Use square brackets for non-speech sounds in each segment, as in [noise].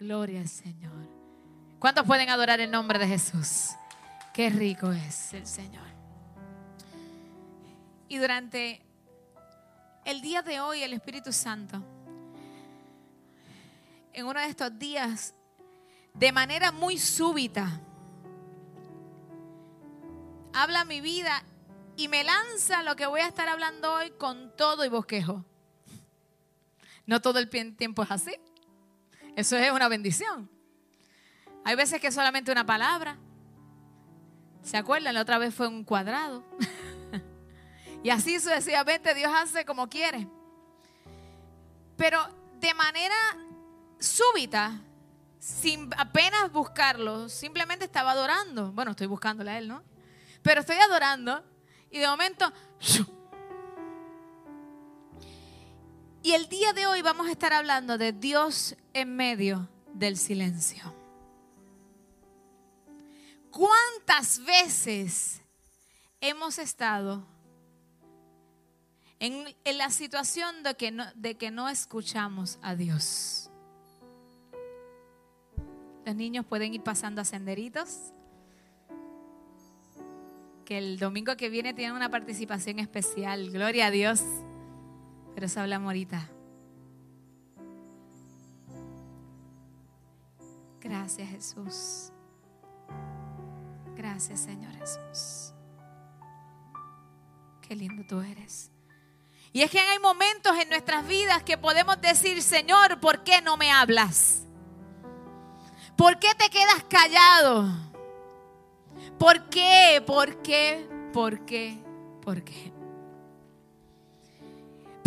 Gloria al Señor. ¿Cuántos pueden adorar el nombre de Jesús? Qué rico es el Señor. Y durante el día de hoy, el Espíritu Santo, en uno de estos días, de manera muy súbita, habla mi vida y me lanza lo que voy a estar hablando hoy con todo y bosquejo. No todo el tiempo es así. Eso es una bendición. Hay veces que solamente una palabra. ¿Se acuerdan? La otra vez fue un cuadrado. [laughs] y así sucesivamente Dios hace como quiere. Pero de manera súbita, sin apenas buscarlo, simplemente estaba adorando. Bueno, estoy buscándole a Él, ¿no? Pero estoy adorando y de momento... Y el día de hoy vamos a estar hablando de Dios en medio del silencio. ¿Cuántas veces hemos estado en, la situación de que, no, de que no escuchamos a Dios? Los niños pueden ir pasando a senderitos. Que el domingo que viene tienen una participación especial. Gloria a Dios. Pero eso hablamos ahorita. Gracias Jesús. Gracias Señor Jesús. Qué lindo tú eres. Y es que hay momentos en nuestras vidas que podemos decir, Señor, ¿por qué no me hablas? ¿Por qué te quedas callado? ¿Por qué? ¿Por qué? ¿Por qué? ¿Por qué?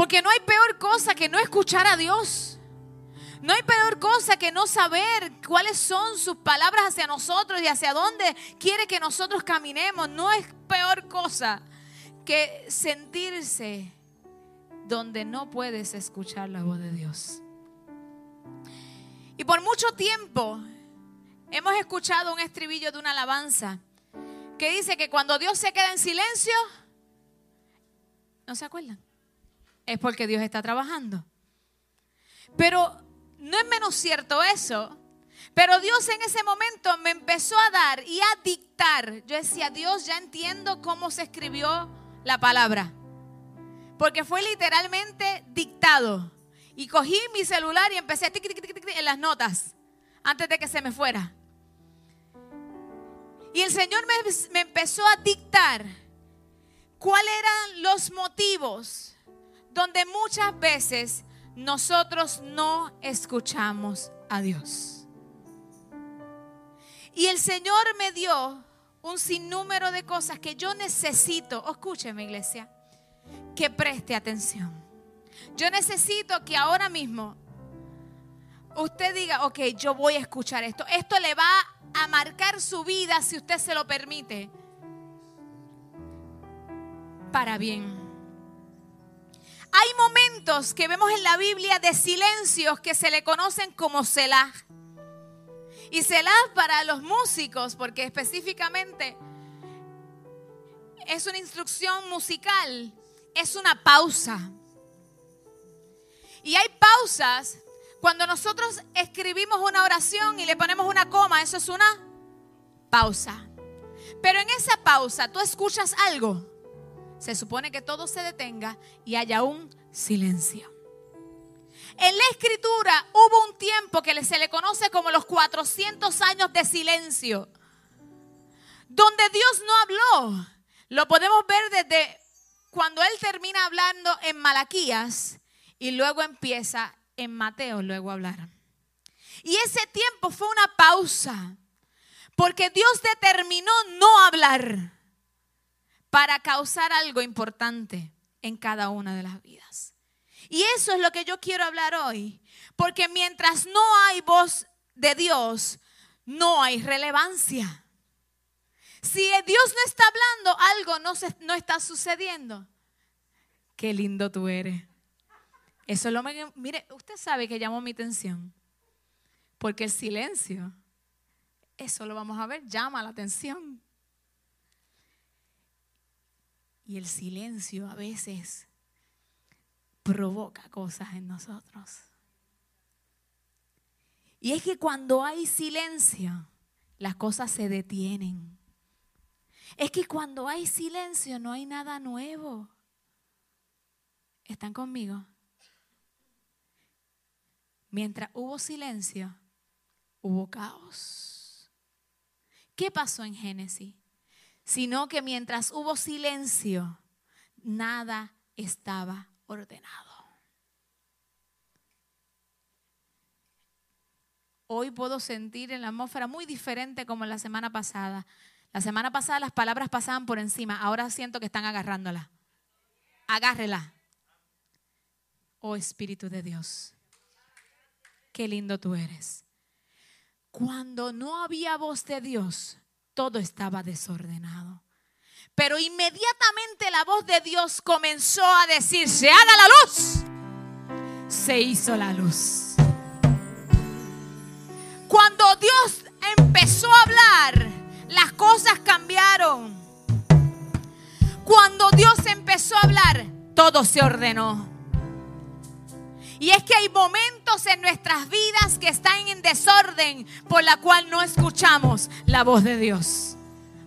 Porque no hay peor cosa que no escuchar a Dios. No hay peor cosa que no saber cuáles son sus palabras hacia nosotros y hacia dónde quiere que nosotros caminemos. No es peor cosa que sentirse donde no puedes escuchar la voz de Dios. Y por mucho tiempo hemos escuchado un estribillo de una alabanza que dice que cuando Dios se queda en silencio, ¿no se acuerdan? Es porque Dios está trabajando. Pero no es menos cierto eso. Pero Dios en ese momento me empezó a dar y a dictar. Yo decía, Dios, ya entiendo cómo se escribió la palabra. Porque fue literalmente dictado. Y cogí mi celular y empecé a tic, en las notas antes de que se me fuera. Y el Señor me, me empezó a dictar cuáles eran los motivos donde muchas veces nosotros no escuchamos a Dios. Y el Señor me dio un sinnúmero de cosas que yo necesito, escúcheme iglesia, que preste atención. Yo necesito que ahora mismo usted diga, ok, yo voy a escuchar esto. Esto le va a marcar su vida si usted se lo permite. Para bien. Hay momentos que vemos en la Biblia de silencios que se le conocen como Selah. Y Selah para los músicos, porque específicamente es una instrucción musical, es una pausa. Y hay pausas cuando nosotros escribimos una oración y le ponemos una coma, eso es una pausa. Pero en esa pausa tú escuchas algo se supone que todo se detenga y haya un silencio. En la escritura hubo un tiempo que se le conoce como los 400 años de silencio, donde Dios no habló. Lo podemos ver desde cuando Él termina hablando en Malaquías y luego empieza en Mateo luego hablar. Y ese tiempo fue una pausa, porque Dios determinó no hablar para causar algo importante en cada una de las vidas. Y eso es lo que yo quiero hablar hoy, porque mientras no hay voz de Dios, no hay relevancia. Si Dios no está hablando, algo no, se, no está sucediendo. Qué lindo tú eres. Eso lo mire, usted sabe que llamó mi atención. Porque el silencio, eso lo vamos a ver, llama la atención. Y el silencio a veces provoca cosas en nosotros. Y es que cuando hay silencio, las cosas se detienen. Es que cuando hay silencio no hay nada nuevo. ¿Están conmigo? Mientras hubo silencio, hubo caos. ¿Qué pasó en Génesis? Sino que mientras hubo silencio, nada estaba ordenado. Hoy puedo sentir en la atmósfera muy diferente como la semana pasada. La semana pasada las palabras pasaban por encima, ahora siento que están agarrándola. Agárrela. Oh Espíritu de Dios, qué lindo tú eres. Cuando no había voz de Dios, todo estaba desordenado. Pero inmediatamente la voz de Dios comenzó a decir, se haga la luz. Se hizo la luz. Cuando Dios empezó a hablar, las cosas cambiaron. Cuando Dios empezó a hablar, todo se ordenó. Y es que hay momentos en nuestras vidas que están en desorden por la cual no escuchamos la voz de Dios.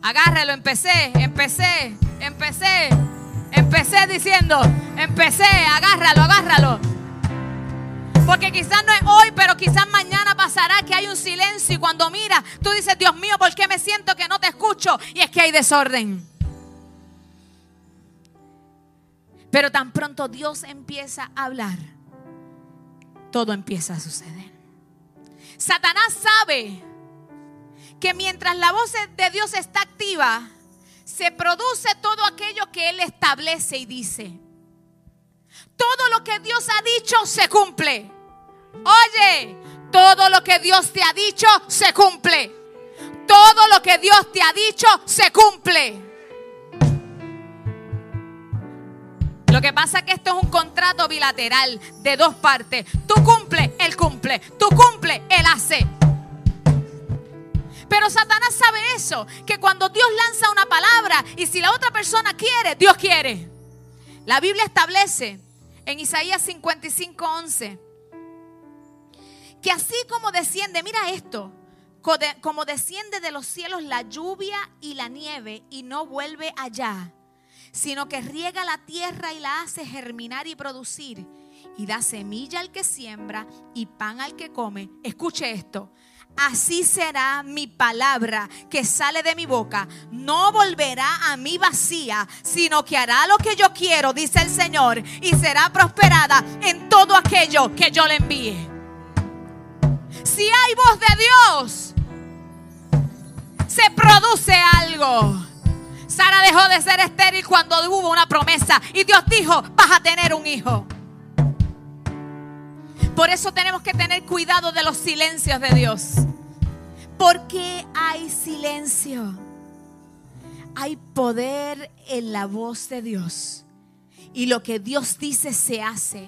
Agárralo, empecé, empecé, empecé, empecé diciendo, empecé, agárralo, agárralo. Porque quizás no es hoy, pero quizás mañana pasará que hay un silencio y cuando mira, tú dices, Dios mío, ¿por qué me siento que no te escucho? Y es que hay desorden. Pero tan pronto Dios empieza a hablar todo empieza a suceder. Satanás sabe que mientras la voz de Dios está activa, se produce todo aquello que Él establece y dice. Todo lo que Dios ha dicho se cumple. Oye, todo lo que Dios te ha dicho se cumple. Todo lo que Dios te ha dicho se cumple. Lo que pasa es que esto es un contrato bilateral de dos partes. Tú cumple, él cumple. Tú cumple, él hace. Pero Satanás sabe eso, que cuando Dios lanza una palabra y si la otra persona quiere, Dios quiere. La Biblia establece en Isaías 55, 11, que así como desciende, mira esto, como desciende de los cielos la lluvia y la nieve y no vuelve allá, sino que riega la tierra y la hace germinar y producir, y da semilla al que siembra y pan al que come. Escuche esto. Así será mi palabra que sale de mi boca. No volverá a mí vacía, sino que hará lo que yo quiero, dice el Señor, y será prosperada en todo aquello que yo le envíe. Si hay voz de Dios, se produce algo. De ser estéril cuando hubo una promesa y Dios dijo, vas a tener un hijo. Por eso tenemos que tener cuidado de los silencios de Dios. Porque hay silencio. Hay poder en la voz de Dios. Y lo que Dios dice se hace.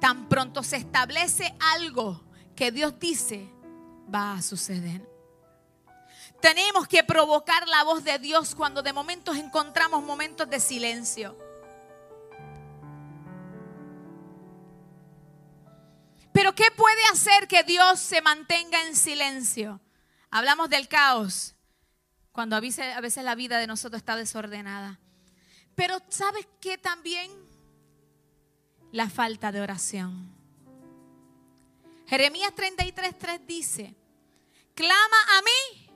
Tan pronto se establece algo que Dios dice, va a suceder. Tenemos que provocar la voz de Dios cuando de momentos encontramos momentos de silencio. Pero ¿qué puede hacer que Dios se mantenga en silencio? Hablamos del caos, cuando a veces, la vida de nosotros está desordenada. Pero ¿sabes qué también? La falta de oración. Jeremías 33:3 dice, clama a mí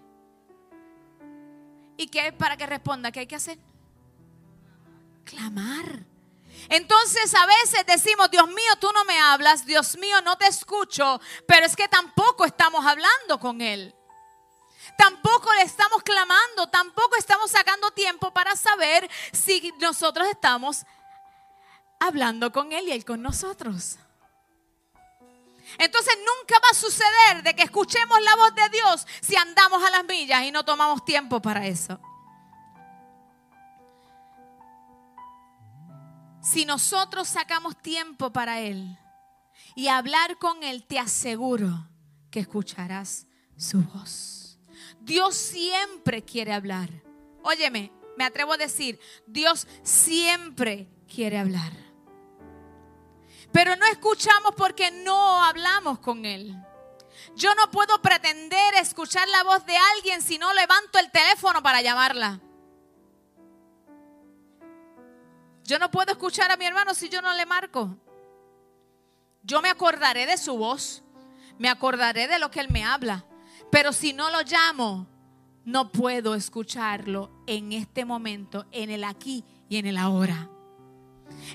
¿Y qué para que responda? ¿Qué hay que hacer? Clamar. Entonces a veces decimos, Dios mío, tú no me hablas, Dios mío, no te escucho, pero es que tampoco estamos hablando con Él. Tampoco le estamos clamando, tampoco estamos sacando tiempo para saber si nosotros estamos hablando con Él y Él con nosotros. Entonces nunca va a suceder de que escuchemos la voz de Dios si andamos a las millas y no tomamos tiempo para eso. Si nosotros sacamos tiempo para Él y hablar con Él, te aseguro que escucharás su voz. Dios siempre quiere hablar. Óyeme, me atrevo a decir, Dios siempre quiere hablar. Pero no escuchamos porque no hablamos con Él. Yo no puedo pretender escuchar la voz de alguien si no levanto el teléfono para llamarla. Yo no puedo escuchar a mi hermano si yo no le marco. Yo me acordaré de su voz, me acordaré de lo que él me habla, pero si no lo llamo, no puedo escucharlo en este momento, en el aquí y en el ahora.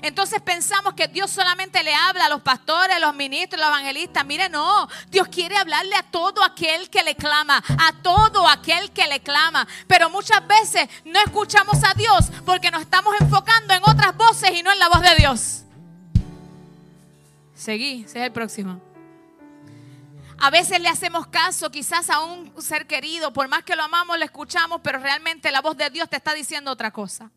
Entonces pensamos que Dios solamente le habla a los pastores, a los ministros, a los evangelistas. Mire, no, Dios quiere hablarle a todo aquel que le clama, a todo aquel que le clama. Pero muchas veces no escuchamos a Dios porque nos estamos enfocando en otras voces y no en la voz de Dios. Seguí, ese es el próximo. A veces le hacemos caso quizás a un ser querido, por más que lo amamos, le escuchamos, pero realmente la voz de Dios te está diciendo otra cosa.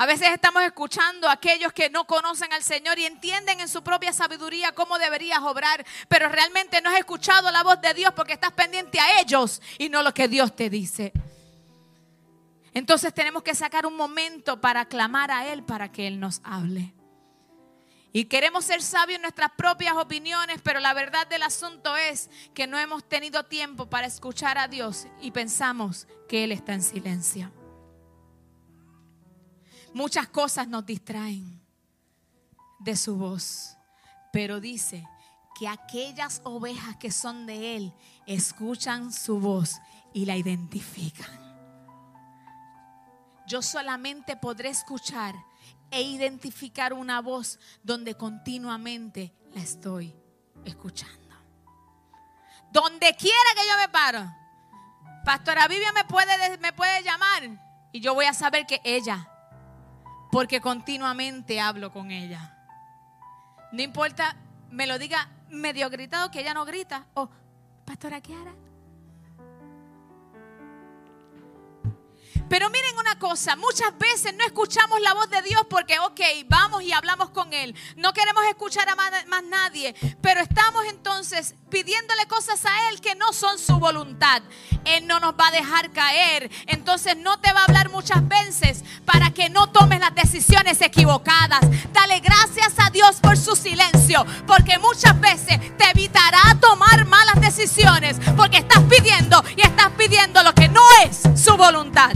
A veces estamos escuchando a aquellos que no conocen al Señor y entienden en su propia sabiduría cómo deberías obrar, pero realmente no has escuchado la voz de Dios porque estás pendiente a ellos y no lo que Dios te dice. Entonces tenemos que sacar un momento para clamar a Él para que Él nos hable. Y queremos ser sabios en nuestras propias opiniones, pero la verdad del asunto es que no hemos tenido tiempo para escuchar a Dios y pensamos que Él está en silencio. Muchas cosas nos distraen de su voz, pero dice que aquellas ovejas que son de Él escuchan su voz y la identifican. Yo solamente podré escuchar e identificar una voz donde continuamente la estoy escuchando. Donde quiera que yo me paro, Pastora Vivian me puede, me puede llamar y yo voy a saber que ella, porque continuamente hablo con ella. No importa, me lo diga medio gritado que ella no grita. O, Pastora Kiara, Pero miren una cosa, muchas veces no escuchamos la voz de Dios porque, ok, vamos y hablamos con Él. No queremos escuchar a más, nadie, pero estamos entonces pidiéndole cosas a Él que no son su voluntad. Él no nos va a dejar caer. Entonces no te va a hablar muchas veces para que no tomes las decisiones equivocadas. Dale gracias a Dios por su silencio, porque muchas veces te evitará tomar malas decisiones porque estás pidiendo y estás pidiendo lo que no es su voluntad.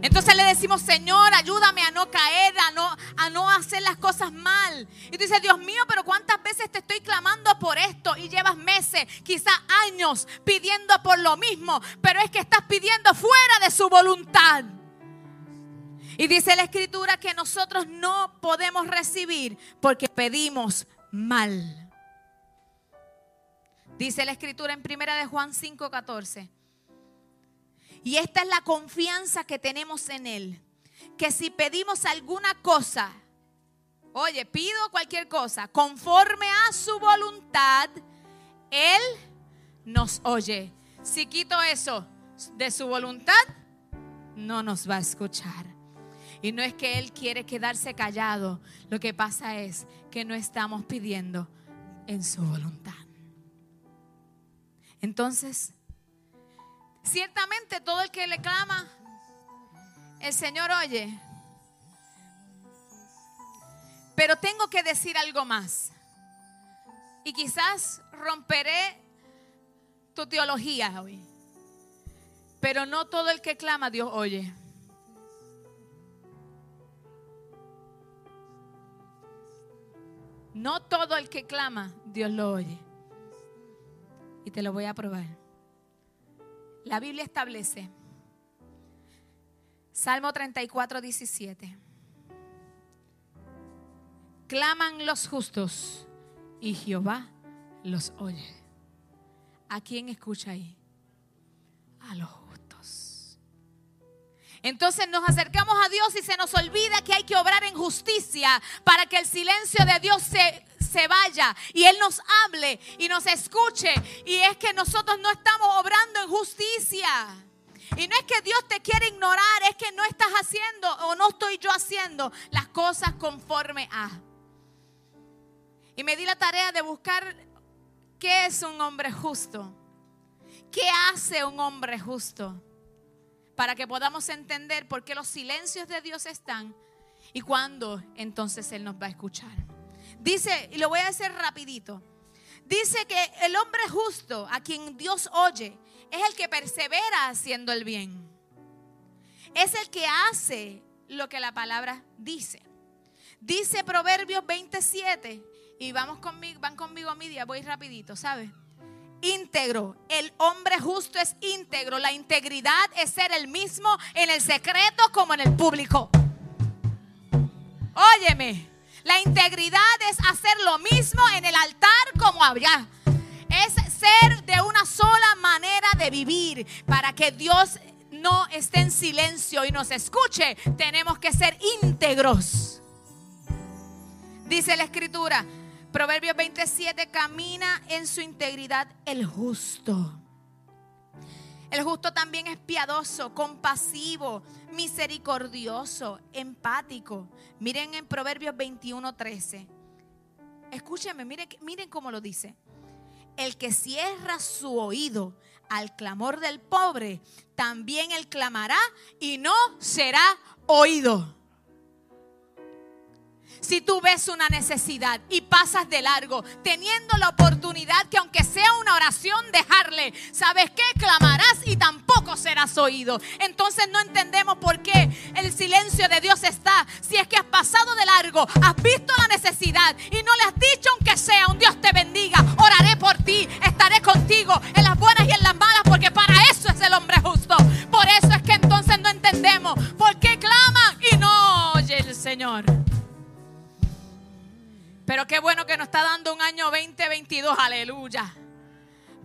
Entonces le decimos, Señor, ayúdame a no caer, a no, a no hacer las cosas mal. Y tú dices, Dios mío, pero ¿cuántas veces te estoy clamando por esto? Y llevas meses, quizás años, pidiendo por lo mismo. Pero es que estás pidiendo fuera de su voluntad. Y dice la escritura que nosotros no podemos recibir porque pedimos mal. Dice la escritura en primera de Juan 5:14. Y esta es la confianza que tenemos en Él. Que si pedimos alguna cosa, oye, pido cualquier cosa, conforme a su voluntad, Él nos oye. Si quito eso de su voluntad, no nos va a escuchar. Y no es que Él quiere quedarse callado, lo que pasa es que no estamos pidiendo en su voluntad. Entonces, Ciertamente todo el que le clama, el Señor oye. Pero tengo que decir algo más. Y quizás romperé tu teología hoy. Pero no todo el que clama Dios oye. No todo el que clama Dios lo oye. Y te lo voy a probar. La Biblia establece, Salmo 34, 17, claman los justos y Jehová los oye. ¿A quién escucha ahí? A los justos. Entonces nos acercamos a Dios y se nos olvida que hay que obrar en justicia para que el silencio de Dios se se vaya y Él nos hable y nos escuche. Y es que nosotros no estamos obrando en justicia. Y no es que Dios te quiere ignorar, es que no estás haciendo o no estoy yo haciendo las cosas conforme a. Y me di la tarea de buscar qué es un hombre justo. ¿Qué hace un hombre justo? Para que podamos entender por qué los silencios de Dios están ¿Y cuándo entonces Él nos va a escuchar? Dice, y lo voy a decir rapidito, dice que el hombre justo a quien Dios oye es el que persevera haciendo el bien. Es el que hace lo que la palabra dice. Dice Proverbios 27, y vamos conmigo, van conmigo a mi día, voy rapidito, ¿sabes? íntegro. El hombre justo es íntegro. La integridad es ser el mismo en el secreto como en el público. Óyeme, la integridad es hacer lo mismo en el altar como allá. Es ser de una sola manera de vivir para que Dios no esté en silencio y nos escuche. Tenemos que ser íntegros. Dice la escritura, Proverbios 27, camina en su integridad el justo. El justo también es piadoso, compasivo, misericordioso, empático. Miren en Proverbios 21, 13. Escúchenme, miren, miren cómo lo dice. El que cierra su oído al clamor del pobre, también él clamará y no será oído. Si tú ves una necesidad y pasas de largo, teniendo la oportunidad que aunque sea una oración, dejarle, ¿sabes qué? Clamarás y tampoco serás oído. Entonces no entendemos por qué el silencio de Dios está. Si es que has pasado de largo, has visto la necesidad y no le has dicho aunque sea un Dios te bendiga, oraré por ti, estaré contigo en las buenas y en las malas, porque para eso es el hombre justo. Por eso es que entonces no entendemos por qué claman y no oye el Señor. Pero qué bueno que nos está dando un año 2022, aleluya.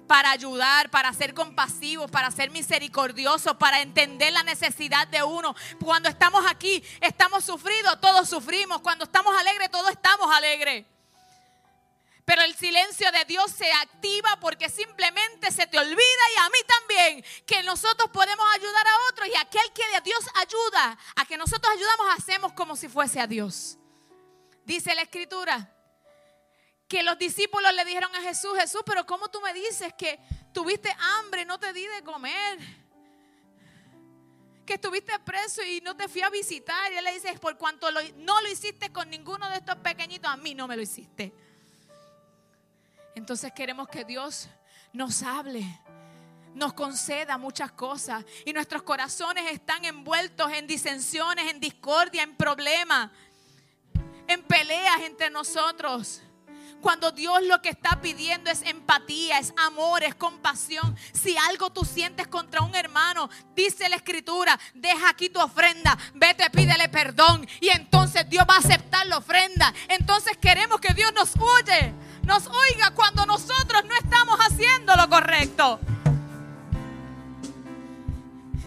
Para ayudar, para ser compasivos, para ser misericordiosos, para entender la necesidad de uno. Cuando estamos aquí, estamos sufridos, todos sufrimos. Cuando estamos alegres, todos estamos alegres. Pero el silencio de Dios se activa porque simplemente se te olvida y a mí también que nosotros podemos ayudar a otros y aquel que Dios ayuda, a que nosotros ayudamos, hacemos como si fuese a Dios. Dice la escritura que los discípulos le dijeron a Jesús, Jesús, pero ¿cómo tú me dices que tuviste hambre y no te di de comer? Que estuviste preso y no te fui a visitar. Y él le dice, por cuanto no lo hiciste con ninguno de estos pequeñitos, a mí no me lo hiciste. Entonces queremos que Dios nos hable nos conceda muchas cosas y nuestros corazones están envueltos en disensiones, en discordia, en problemas, en peleas entre nosotros. Cuando Dios lo que está pidiendo es empatía, es amor, es compasión. Si algo tú sientes contra un hermano, dice la escritura, deja aquí tu ofrenda, vete, pídele perdón y entonces Dios va a aceptar la ofrenda. Entonces queremos que Dios nos oye, nos oiga cuando nosotros no estamos haciendo lo correcto.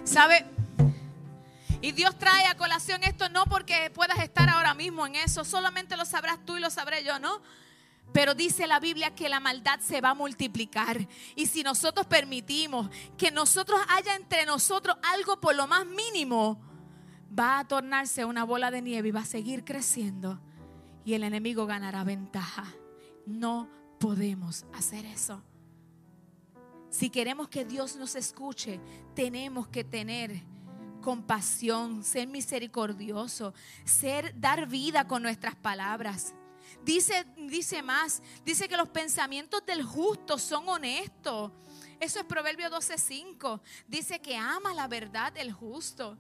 ¿Sabe? Y Dios trae a colación esto no porque puedas estar ahora mismo en eso, solamente lo sabrás tú y lo sabré yo, ¿no? Pero dice la Biblia que la maldad se va a multiplicar. Y si nosotros permitimos que nosotros haya entre nosotros algo por lo más mínimo, va a tornarse una bola de nieve y va a seguir creciendo. Y el enemigo ganará ventaja. No podemos hacer eso. Si queremos que Dios nos escuche, tenemos que tener compasión, ser misericordioso, ser dar vida con nuestras palabras. Dice, dice más, dice que los pensamientos del justo son honestos. Eso es Proverbio 12:5. Dice que ama la verdad el justo.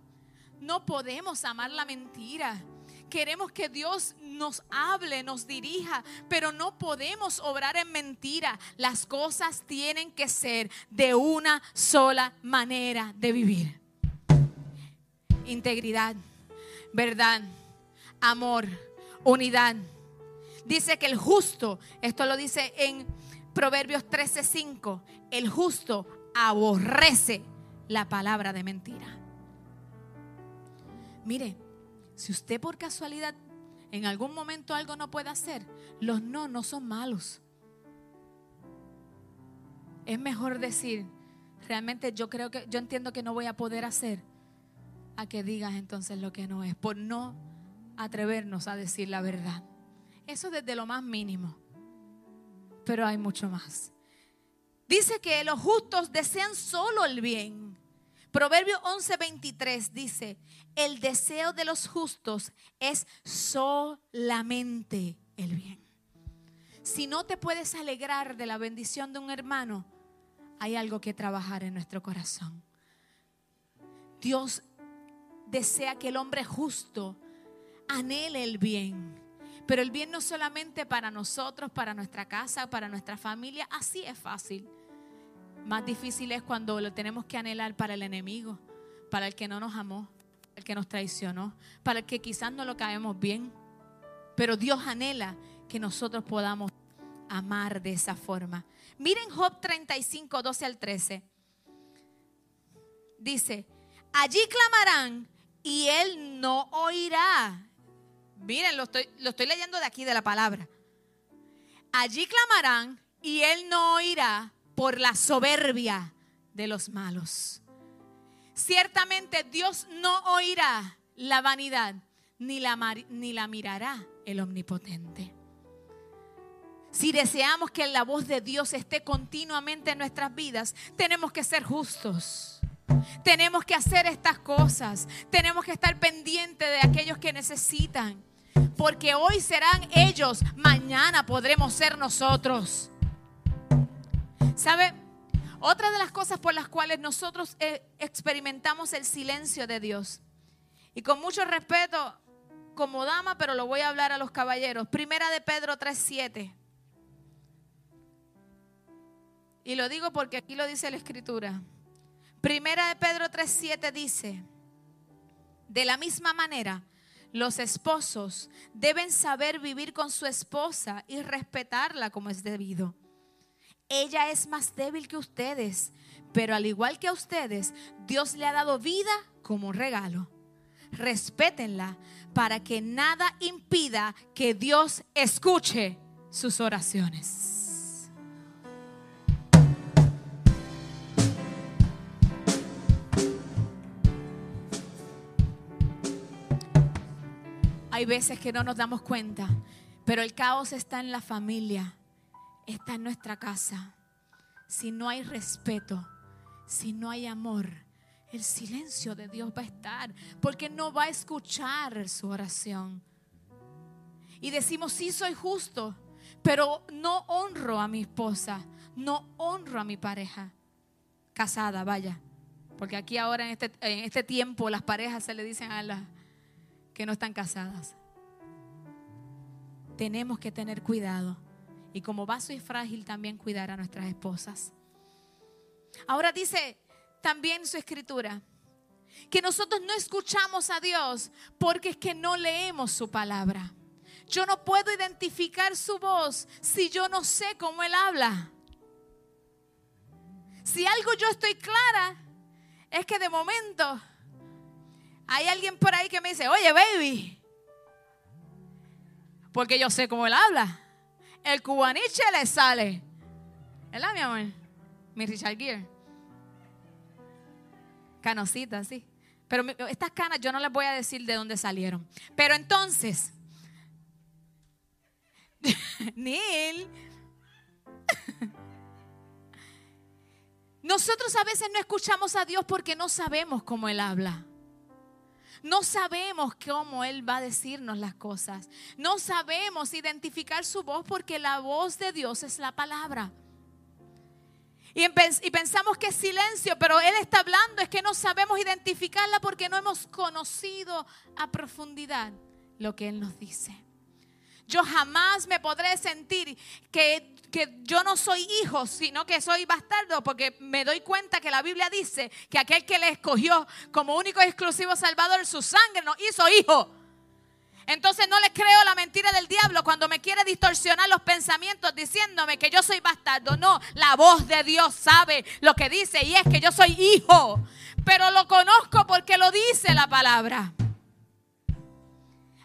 No podemos amar la mentira. Queremos que Dios nos hable, nos dirija, pero no podemos obrar en mentira. Las cosas tienen que ser de una sola manera de vivir. Integridad, verdad, amor, unidad dice que el justo, esto lo dice en Proverbios 13:5, el justo aborrece la palabra de mentira. Mire, si usted por casualidad en algún momento algo no puede hacer, los no no son malos. Es mejor decir, realmente yo creo que yo entiendo que no voy a poder hacer a que digas entonces lo que no es, por no atrevernos a decir la verdad. Eso desde lo más mínimo. Pero hay mucho más. Dice que los justos desean solo el bien. Proverbio 11:23 dice, el deseo de los justos es solamente el bien. Si no te puedes alegrar de la bendición de un hermano, hay algo que trabajar en nuestro corazón. Dios desea que el hombre justo anhele el bien. Pero el bien no solamente para nosotros, para nuestra casa, para nuestra familia, así es fácil. Más difícil es cuando lo tenemos que anhelar para el enemigo, para el que no nos amó, el que nos traicionó, para el que quizás no lo caemos bien. Pero Dios anhela que nosotros podamos amar de esa forma. Miren Job 35, 12 al 13. Dice, allí clamarán y él no oirá. Miren, lo estoy, leyendo de aquí de la palabra. Allí clamarán y él no oirá por la soberbia de los malos. Ciertamente Dios no oirá la vanidad ni la, ni la mirará el omnipotente. Si deseamos que la voz de Dios esté continuamente en nuestras vidas, tenemos que ser justos. Tenemos que hacer estas cosas. Tenemos que estar pendientes de aquellos que necesitan. Porque hoy serán ellos, mañana podremos ser nosotros. ¿Sabe? Otra de las cosas por las cuales nosotros eh, experimentamos el silencio de Dios. Y con mucho respeto, como dama, pero lo voy a hablar a los caballeros. Primera de Pedro 3:7. Y lo digo porque aquí lo dice la escritura. Primera de Pedro 3:7 dice, de la misma manera, los esposos deben saber vivir con su esposa y respetarla como es debido. Ella es más débil que ustedes, pero al igual que a ustedes, Dios le ha dado vida como regalo. Respétenla para que nada impida que Dios escuche sus oraciones. Hay veces que no nos damos cuenta, pero el caos está en la familia, está en nuestra casa. Si no hay respeto, si no hay amor, el silencio de Dios va a estar, porque no va a escuchar su oración. Y decimos, sí soy justo, pero no honro a mi esposa, no honro a mi pareja casada, vaya. Porque aquí ahora en este, en este tiempo las parejas se le dicen a las que no están casadas. Tenemos que tener cuidado y como vaso y frágil también cuidar a nuestras esposas. Ahora dice también su escritura que nosotros no escuchamos a Dios porque es que no leemos su palabra. Yo no puedo identificar su voz si yo no sé cómo Él habla. Si algo yo estoy clara, es que de momento hay alguien por ahí que me dice, oye, baby, porque yo sé cómo él habla. El cubaniche le sale. ¿Verdad, mi amor? Mi Richard Gere. Canosita, sí. Pero estas canas yo no les voy a decir de dónde salieron. Pero entonces, [laughs] Neil, [laughs] nosotros a veces no escuchamos a Dios porque no sabemos cómo Él habla. No sabemos cómo Él va a decirnos las cosas. No sabemos identificar su voz porque la voz de Dios es la palabra. Y, pensamos que es silencio, pero Él está hablando, es que no sabemos identificarla porque no hemos conocido a profundidad lo que Él nos dice. Yo jamás me podré sentir que que yo no soy hijo, sino que soy bastardo, porque me doy cuenta que la Biblia dice que aquel que le escogió como único y exclusivo Salvador, su sangre nos hizo hijo. Entonces no le creo la mentira del diablo cuando me quiere distorsionar los pensamientos diciéndome que yo soy bastardo. No, la voz de Dios sabe lo que dice y es que yo soy hijo. Pero lo conozco porque lo dice la palabra.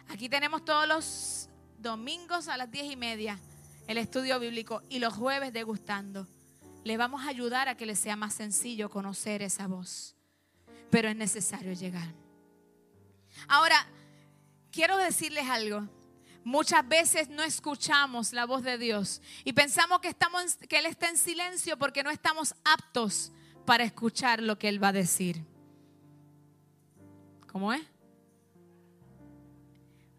Aquí tenemos todos los domingos a las diez y media el estudio bíblico y los jueves degustando. Le vamos a ayudar a que le sea más sencillo conocer esa voz. Pero es necesario llegar. Ahora, quiero decirles algo. Muchas veces no escuchamos la voz de Dios y pensamos que, estamos, que Él está en silencio porque no estamos aptos para escuchar lo que Él va a decir. ¿Cómo es?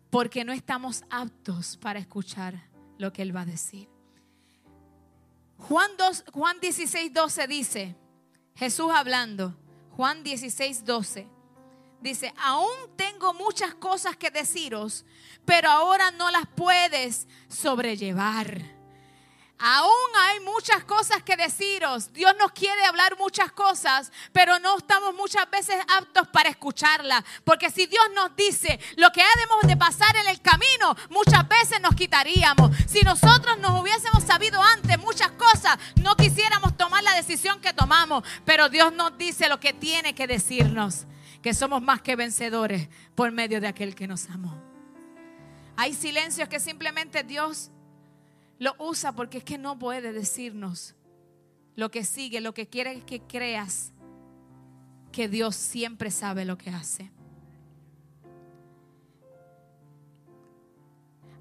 Porque no estamos aptos para escuchar lo que Él va a decir. Juan, 2, Juan 16, 12 dice, Jesús hablando, Juan 16, 12, dice, aún tengo muchas cosas que deciros, pero ahora no las puedes sobrellevar. Aún hay muchas cosas que deciros. Dios nos quiere hablar muchas cosas, pero no estamos muchas veces aptos para escucharla. Porque si Dios nos dice lo que debemos de pasar en el camino, muchas veces nos quitaríamos. Si nosotros nos hubiésemos sabido antes muchas cosas, no quisiéramos tomar la decisión que tomamos. Pero Dios nos dice lo que tiene que decirnos, que somos más que vencedores por medio de aquel que nos amó. Hay silencios que simplemente Dios lo usa porque es que no puede decirnos lo que sigue, lo que quiere es que creas que Dios siempre sabe lo que hace.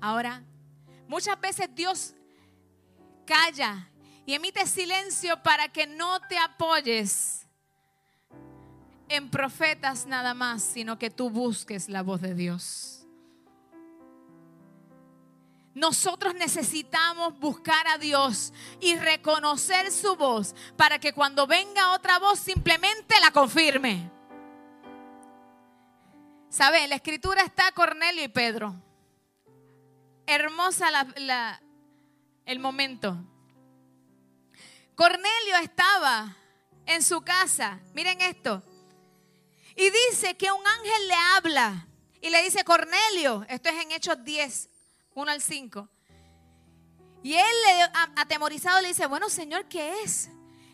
Ahora, muchas veces Dios calla y emite silencio para que no te apoyes en profetas nada más, sino que tú busques la voz de Dios. Nosotros necesitamos buscar a Dios y reconocer su voz para que cuando venga otra voz simplemente la confirme. ¿Sabe? La escritura está Cornelio y Pedro. Hermosa el momento. Cornelio estaba en su casa. Miren esto. Y dice que un ángel le habla y le dice, Cornelio, esto es en Hechos 10, 1 al 5. Y él, atemorizado, le dice, bueno, Señor, ¿qué es?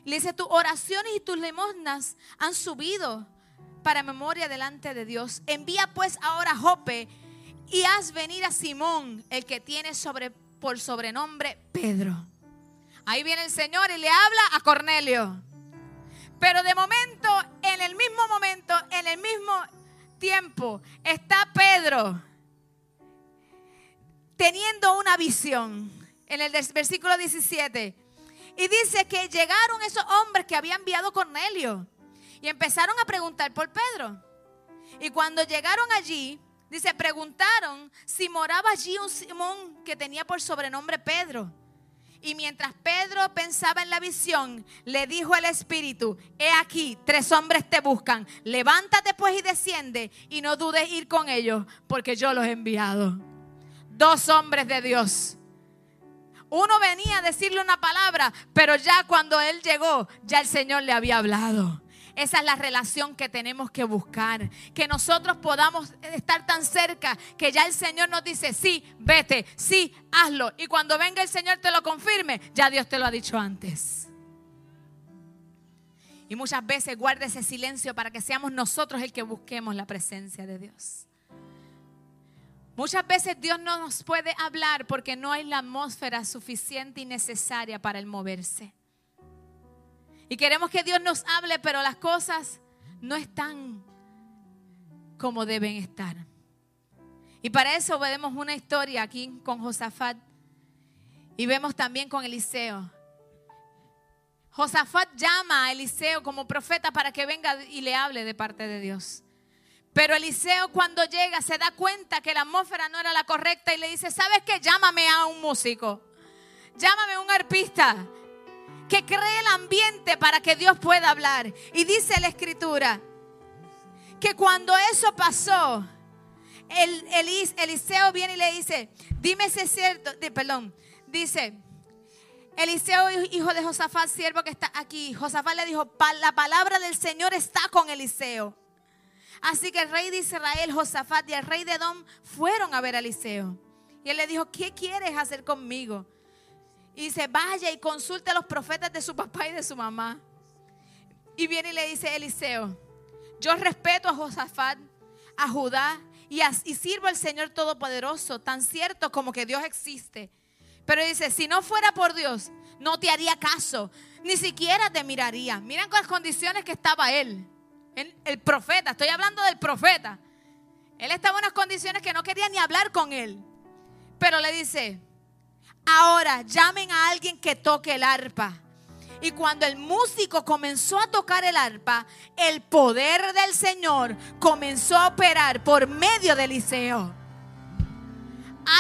Le dice, tus oraciones y tus limosnas han subido para memoria delante de Dios. Envía pues ahora a Jope y haz venir a Simón, el que tiene sobre, por sobrenombre Pedro. Ahí viene el Señor y le habla a Cornelio. Pero de momento, en el mismo momento, en el mismo tiempo, está Pedro teniendo una visión. En el versículo 17. Y dice que llegaron esos hombres que había enviado Cornelio. Y empezaron a preguntar por Pedro. Y cuando llegaron allí, dice, preguntaron si moraba allí un Simón que tenía por sobrenombre Pedro. Y mientras Pedro pensaba en la visión, le dijo el Espíritu, he aquí, tres hombres te buscan, levántate pues y desciende y no dudes ir con ellos, porque yo los he enviado dos hombres de Dios. Uno venía a decirle una palabra, pero ya cuando él llegó, ya el Señor le había hablado. Esa es la relación que tenemos que buscar. Que nosotros podamos estar tan cerca que ya el Señor nos dice, sí, vete, sí, hazlo. Y cuando venga el Señor te lo confirme, ya Dios te lo ha dicho antes. Y muchas veces guarda ese silencio para que seamos nosotros el que busquemos la presencia de Dios. Muchas veces Dios no nos puede hablar porque no hay la atmósfera suficiente y necesaria para el moverse. Y queremos que Dios nos hable, pero las cosas no están como deben estar. Y para eso vemos una historia aquí con Josafat y vemos también con Eliseo. Josafat llama a Eliseo como profeta para que venga y le hable de parte de Dios. Pero Eliseo cuando llega se da cuenta que la atmósfera no era la correcta y le dice, ¿sabes qué? Llámame a un músico. Llámame a un arpista que cree el ambiente para que Dios pueda hablar. Y dice la escritura que cuando eso pasó, el, Eliseo viene y le dice, dime si es cierto, perdón, dice, Eliseo, hijo de Josafat, siervo que está aquí, Josafat le dijo, la palabra del Señor está con Eliseo. Así que el rey de Israel, Josafat y el rey de Edom fueron a ver a Eliseo. Y él le dijo, ¿qué quieres hacer conmigo? Y dice, vaya y consulte a los profetas de su papá y de su mamá. Y viene y le dice Eliseo, yo respeto a Josafat, a Judá y, sirvo al Señor Todopoderoso, tan cierto como que Dios existe. Pero dice, si no fuera por Dios, no te haría caso, ni siquiera te miraría. Miren con las condiciones que estaba él el profeta, estoy hablando del profeta. Él estaba en unas condiciones que no quería ni hablar con él. Pero le dice, ahora llamen a alguien que toque el arpa. Y cuando el músico comenzó a tocar el arpa, el poder del Señor comenzó a operar por medio de Eliseo.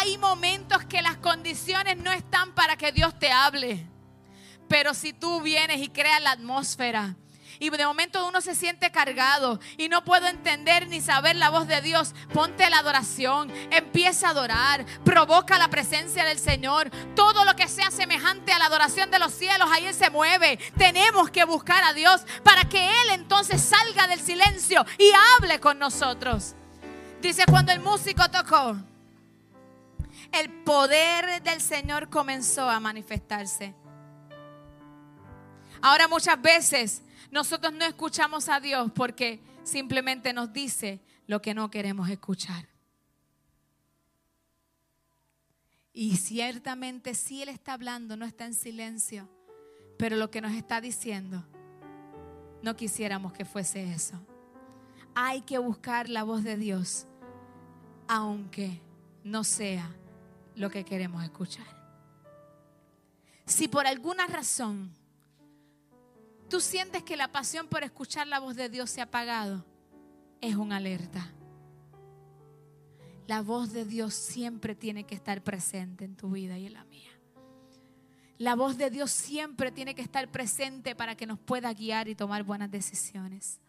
Hay momentos que las condiciones no están para que Dios te hable. Pero si tú vienes y creas la atmósfera, y de momento uno se siente cargado y no puedo entender ni saber la voz de Dios, ponte la adoración, empieza a adorar, provoca la presencia del Señor. Todo lo que sea semejante a la adoración de los cielos, ahí Él se mueve. Tenemos que buscar a Dios para que Él entonces salga del silencio y hable con nosotros. Dice cuando el músico tocó, el poder del Señor comenzó a manifestarse. Ahora muchas veces nosotros no escuchamos a Dios porque simplemente nos dice lo que no queremos escuchar. Y ciertamente si Él está hablando, no está en silencio, pero lo que nos está diciendo, no quisiéramos que fuese eso. Hay que buscar la voz de Dios, aunque no sea lo que queremos escuchar. Si por alguna razón tú sientes que la pasión por escuchar la voz de Dios se ha apagado, es una alerta. La voz de Dios siempre tiene que estar presente en tu vida y en la mía. La voz de Dios siempre tiene que estar presente para que nos pueda guiar y tomar buenas decisiones.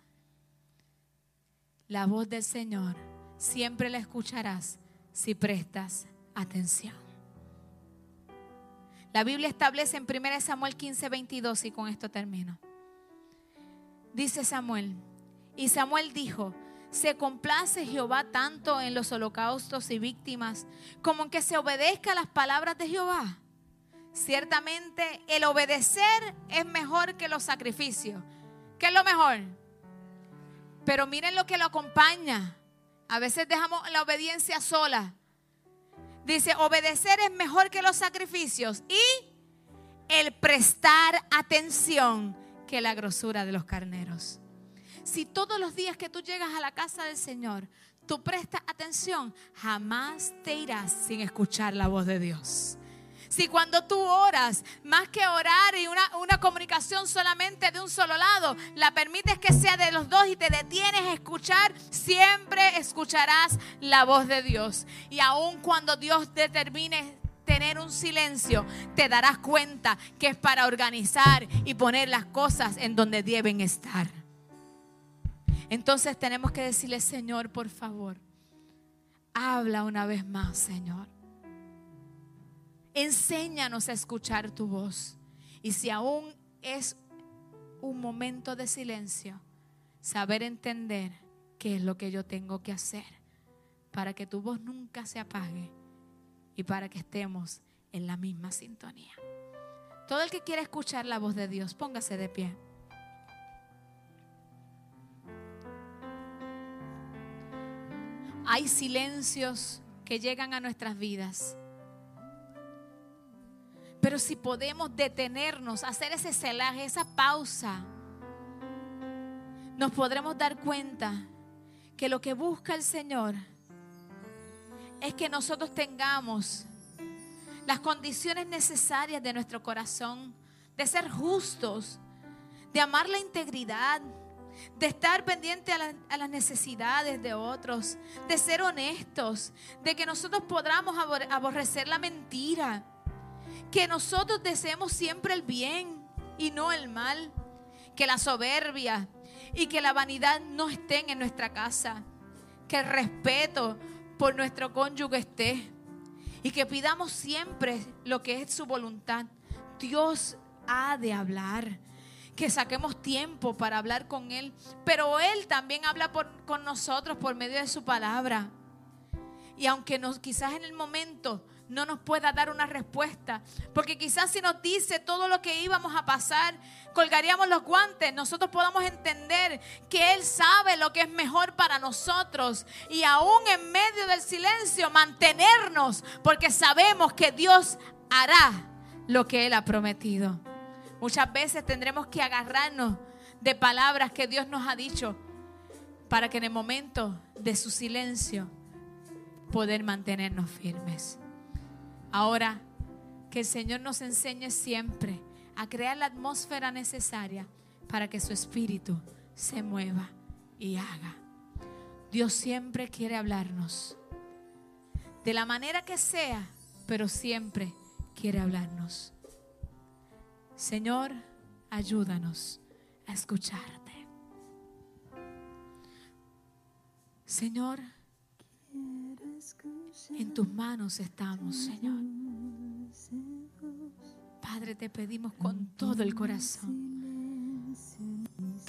La voz del Señor siempre la escucharás si prestas atención. La Biblia establece en 1 Samuel 15, 22 y con esto termino. Dice Samuel. Y Samuel dijo, se complace Jehová tanto en los holocaustos y víctimas como en que se obedezca a las palabras de Jehová. Ciertamente el obedecer es mejor que los sacrificios. ¿Qué es lo mejor? Pero miren lo que lo acompaña. A veces dejamos la obediencia sola. Dice, obedecer es mejor que los sacrificios y el prestar atención que la grosura de los carneros. Si todos los días que tú llegas a la casa del Señor, tú prestas atención, jamás te irás sin escuchar la voz de Dios. Si cuando tú oras, más que orar y una, una, comunicación solamente de un solo lado, la permites que sea de los dos y te detienes a escuchar, siempre escucharás la voz de Dios. Y aun cuando Dios determine tener un silencio, te darás cuenta que es para organizar y poner las cosas en donde deben estar. Entonces tenemos que decirle, Señor, por favor, habla una vez más, Señor. Enséñanos a escuchar tu voz. Y si aún es un momento de silencio, saber entender qué es lo que yo tengo que hacer para que tu voz nunca se apague y para que estemos en la misma sintonía. Todo el que quiera escuchar la voz de Dios, póngase de pie. Hay silencios que llegan a nuestras vidas. Pero si podemos detenernos, hacer ese celaje, esa pausa, nos podremos dar cuenta que lo que busca el Señor es que nosotros tengamos las condiciones necesarias de nuestro corazón, de ser justos, de amar la integridad, de estar pendiente a, las necesidades de otros, de ser honestos, de que nosotros podamos aborrecer la mentira, que nosotros deseemos siempre el bien y no el mal, que la soberbia y que la vanidad no estén en nuestra casa, que el respeto por nuestro cónyuge esté. Y que pidamos siempre lo que es su voluntad. Dios ha de hablar. Que saquemos tiempo para hablar con Él. Pero Él también habla con nosotros por medio de su palabra. Y aunque nos, quizás en el momento no nos pueda dar una respuesta. Porque quizás si nos dice todo lo que íbamos a pasar, colgaríamos los guantes. Nosotros podamos entender que Él sabe lo que es mejor para nosotros. Y aún en medio del silencio, mantenernos. Porque sabemos que Dios hará lo que Él ha prometido. Muchas veces tendremos que agarrarnos de palabras que Dios nos ha dicho para que en el momento de su silencio poder mantenernos firmes. Ahora, que el Señor nos enseñe siempre a crear la atmósfera necesaria para que su espíritu se mueva y haga. Dios siempre quiere hablarnos. De la manera que sea, pero siempre quiere hablarnos. Señor, ayúdanos a escucharte. Señor, en tus manos estamos, Señor. Padre, te pedimos con todo el corazón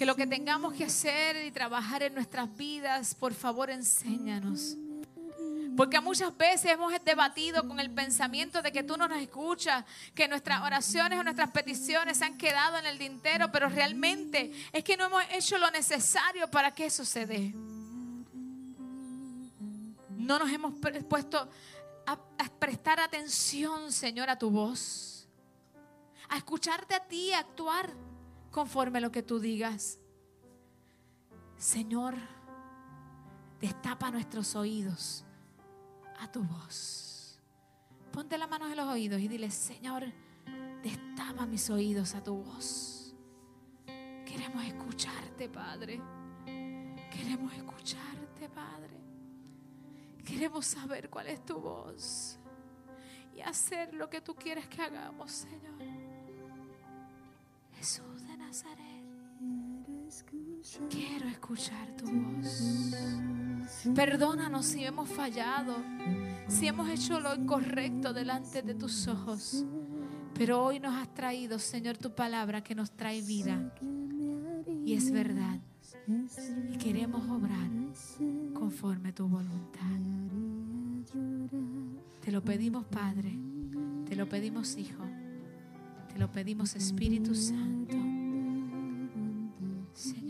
que lo que tengamos que hacer y trabajar en nuestras vidas, por favor, enséñanos. Porque muchas veces hemos debatido con el pensamiento de que tú no nos escuchas, que nuestras oraciones o nuestras peticiones se han quedado en el tintero, pero realmente es que no hemos hecho lo necesario para que eso se dé. No nos hemos puesto a, prestar atención, Señor, a tu voz. A escucharte a ti, a actuar conforme a lo que tú digas. Señor, destapa nuestros oídos a tu voz. Ponte las manos en los oídos y dile, Señor, destapa mis oídos a tu voz. Queremos escucharte, Padre. Queremos escucharte, Padre. Queremos saber cuál es tu voz y hacer lo que tú quieres que hagamos, Señor. Jesús de Nazaret. Quiero escuchar tu voz. Perdónanos si hemos fallado, si hemos hecho lo incorrecto delante de tus ojos. Pero hoy nos has traído, Señor, tu palabra que nos trae vida. Y es verdad y queremos obrar conforme a tu voluntad. Te lo pedimos, Padre, te lo pedimos, Hijo, te lo pedimos, Espíritu Santo. Señor.